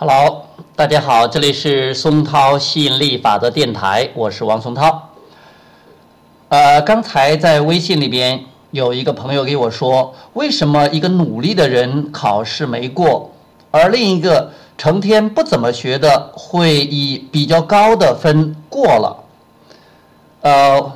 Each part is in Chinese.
Hello，大家好，这里是松涛吸引力法则电台，我是王松涛。呃，刚才在微信里边有一个朋友给我说，为什么一个努力的人考试没过，而另一个成天不怎么学的会以比较高的分过了？呃，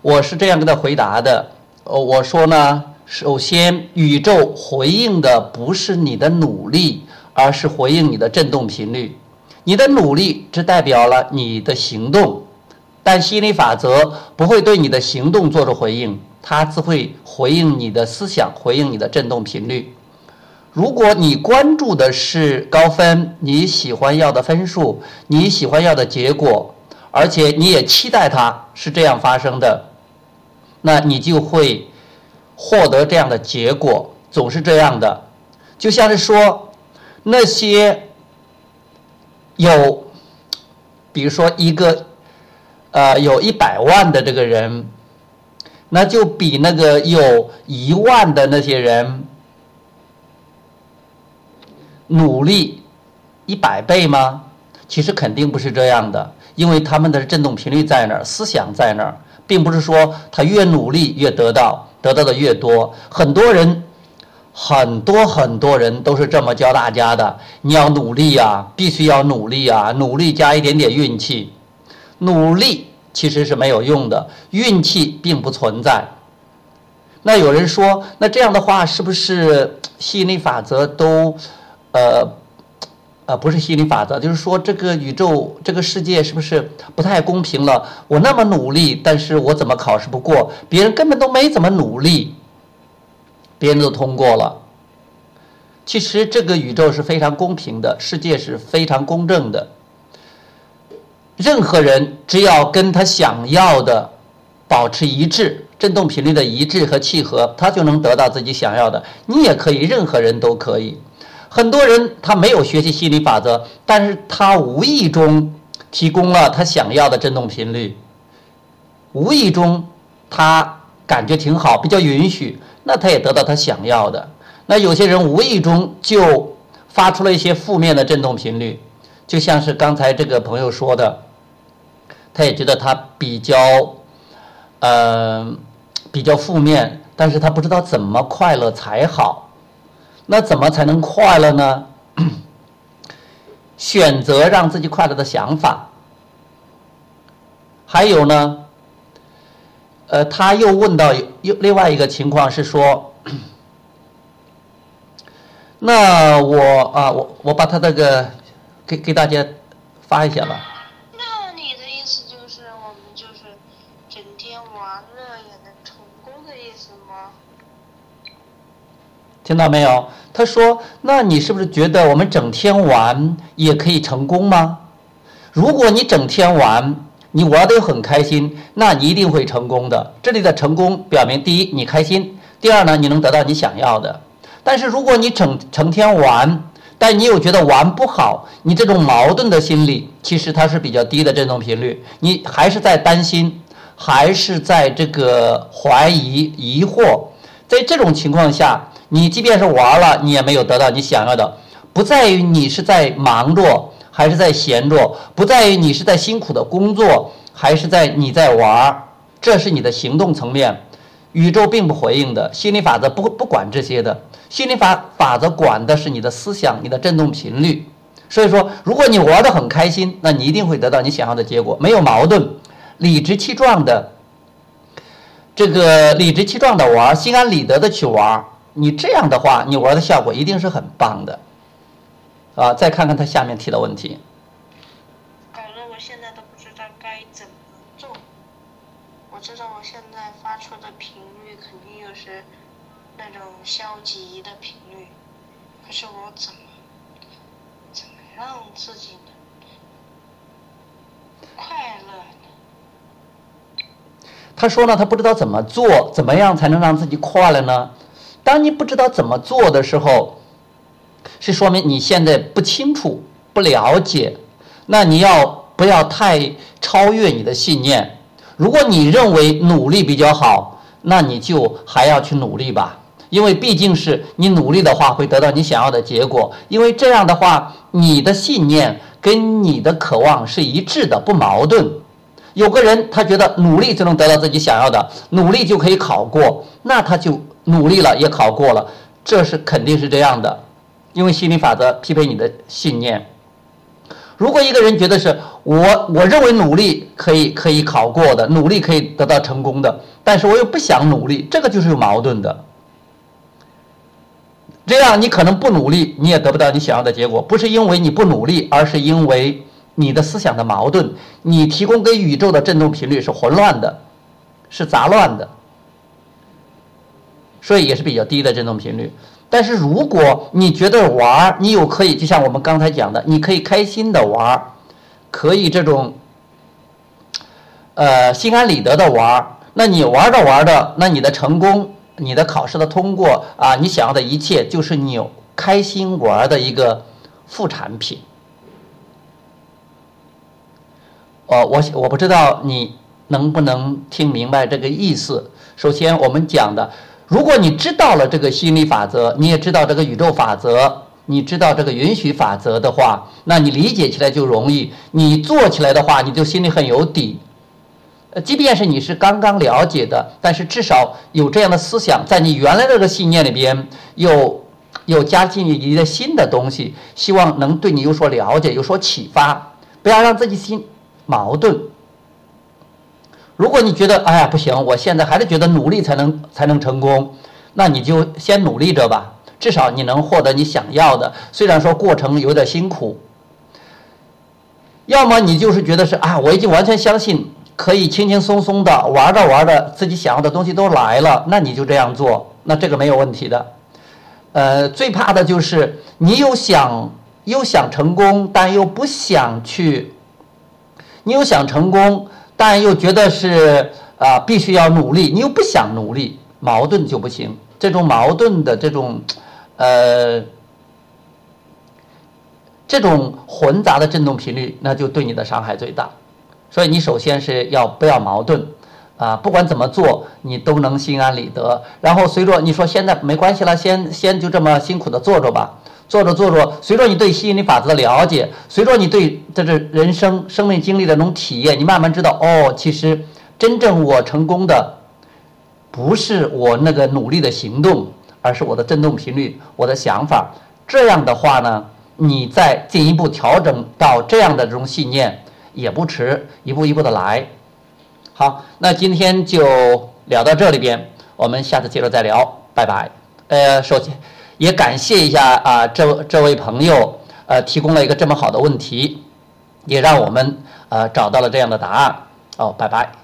我是这样跟他回答的，呃，我说呢，首先宇宙回应的不是你的努力。而是回应你的振动频率，你的努力只代表了你的行动，但心理法则不会对你的行动做出回应，它只会回应你的思想，回应你的振动频率。如果你关注的是高分，你喜欢要的分数，你喜欢要的结果，而且你也期待它是这样发生的，那你就会获得这样的结果，总是这样的，就像是说。那些有，比如说一个，呃，有一百万的这个人，那就比那个有一万的那些人努力一百倍吗？其实肯定不是这样的，因为他们的振动频率在那儿，思想在那儿，并不是说他越努力越得到，得到的越多。很多人。很多很多人都是这么教大家的：你要努力呀，必须要努力啊，努力加一点点运气。努力其实是没有用的，运气并不存在。那有人说，那这样的话是不是吸引力法则都，呃，呃，不是吸引力法则，就是说这个宇宙这个世界是不是不太公平了？我那么努力，但是我怎么考试不过？别人根本都没怎么努力。别人都通过了。其实这个宇宙是非常公平的，世界是非常公正的。任何人只要跟他想要的保持一致，振动频率的一致和契合，他就能得到自己想要的。你也可以，任何人都可以。很多人他没有学习心理法则，但是他无意中提供了他想要的振动频率，无意中他感觉挺好，比较允许。那他也得到他想要的。那有些人无意中就发出了一些负面的振动频率，就像是刚才这个朋友说的，他也觉得他比较，呃，比较负面，但是他不知道怎么快乐才好。那怎么才能快乐呢？选择让自己快乐的想法。还有呢？呃，他又问到又另外一个情况是说，那我啊，我我把他那个给给大家发一下吧。那你的意思就是我们就是整天玩乐也能成功的意思吗？听到没有？他说：“那你是不是觉得我们整天玩也可以成功吗？如果你整天玩。”你玩的很开心，那你一定会成功的。这里的成功表明，第一你开心，第二呢你能得到你想要的。但是如果你整成天玩，但你又觉得玩不好，你这种矛盾的心理，其实它是比较低的振动频率。你还是在担心，还是在这个怀疑、疑惑。在这种情况下，你即便是玩了，你也没有得到你想要的。不在于你是在忙着。还是在闲着，不在于你是在辛苦的工作，还是在你在玩儿，这是你的行动层面。宇宙并不回应的，心理法则不不管这些的，心理法法则管的是你的思想，你的振动频率。所以说，如果你玩的很开心，那你一定会得到你想要的结果，没有矛盾，理直气壮的，这个理直气壮的玩，心安理得的去玩，你这样的话，你玩的效果一定是很棒的。啊，再看看他下面提的问题。搞得我现在都不知道该怎么做。我知道我现在发出的频率肯定又是那种消极的频率，可是我怎么怎么让自己快乐呢？他说呢，他不知道怎么做，怎么样才能让自己快乐呢？当你不知道怎么做的时候。是说明你现在不清楚、不了解，那你要不要太超越你的信念？如果你认为努力比较好，那你就还要去努力吧。因为毕竟是你努力的话会得到你想要的结果，因为这样的话你的信念跟你的渴望是一致的，不矛盾。有个人他觉得努力就能得到自己想要的，努力就可以考过，那他就努力了也考过了，这是肯定是这样的，因为心理法则匹配你的信念。如果一个人觉得是我，我认为努力可以可以考过的，努力可以得到成功的，但是我又不想努力，这个就是有矛盾的。这样你可能不努力，你也得不到你想要的结果，不是因为你不努力，而是因为你的思想的矛盾，你提供给宇宙的振动频率是混乱的，是杂乱的，所以也是比较低的振动频率。但是如果你觉得玩儿，你有可以，就像我们刚才讲的，你可以开心的玩儿，可以这种，呃，心安理得的玩儿。那你玩着玩着，那你的成功，你的考试的通过啊，你想要的一切，就是你开心玩的一个副产品。哦，我我不知道你能不能听明白这个意思。首先，我们讲的。如果你知道了这个心理法则，你也知道这个宇宙法则，你知道这个允许法则的话，那你理解起来就容易。你做起来的话，你就心里很有底。呃，即便是你是刚刚了解的，但是至少有这样的思想，在你原来的这个信念里边，又又加进一些新的东西，希望能对你有所了解，有所启发。不要让自己心矛盾。如果你觉得哎呀不行，我现在还是觉得努力才能才能成功，那你就先努力着吧，至少你能获得你想要的。虽然说过程有点辛苦，要么你就是觉得是啊，我已经完全相信可以轻轻松松的玩着玩着，自己想要的东西都来了，那你就这样做，那这个没有问题的。呃，最怕的就是你又想又想成功，但又不想去，你又想成功。但又觉得是啊，必须要努力，你又不想努力，矛盾就不行。这种矛盾的这种，呃，这种混杂的振动频率，那就对你的伤害最大。所以你首先是要不要矛盾啊？不管怎么做，你都能心安理得。然后随着你说现在没关系了，先先就这么辛苦的做着吧。做着做着，随着你对吸引力法则的了解，随着你对这这人生生命经历的那种体验，你慢慢知道，哦，其实真正我成功的，不是我那个努力的行动，而是我的振动频率，我的想法。这样的话呢，你再进一步调整到这样的这种信念也不迟，一步一步的来。好，那今天就聊到这里边，我们下次接着再聊，拜拜。呃，首先。也感谢一下啊，这这位朋友呃提供了一个这么好的问题，也让我们呃找到了这样的答案。哦，拜拜。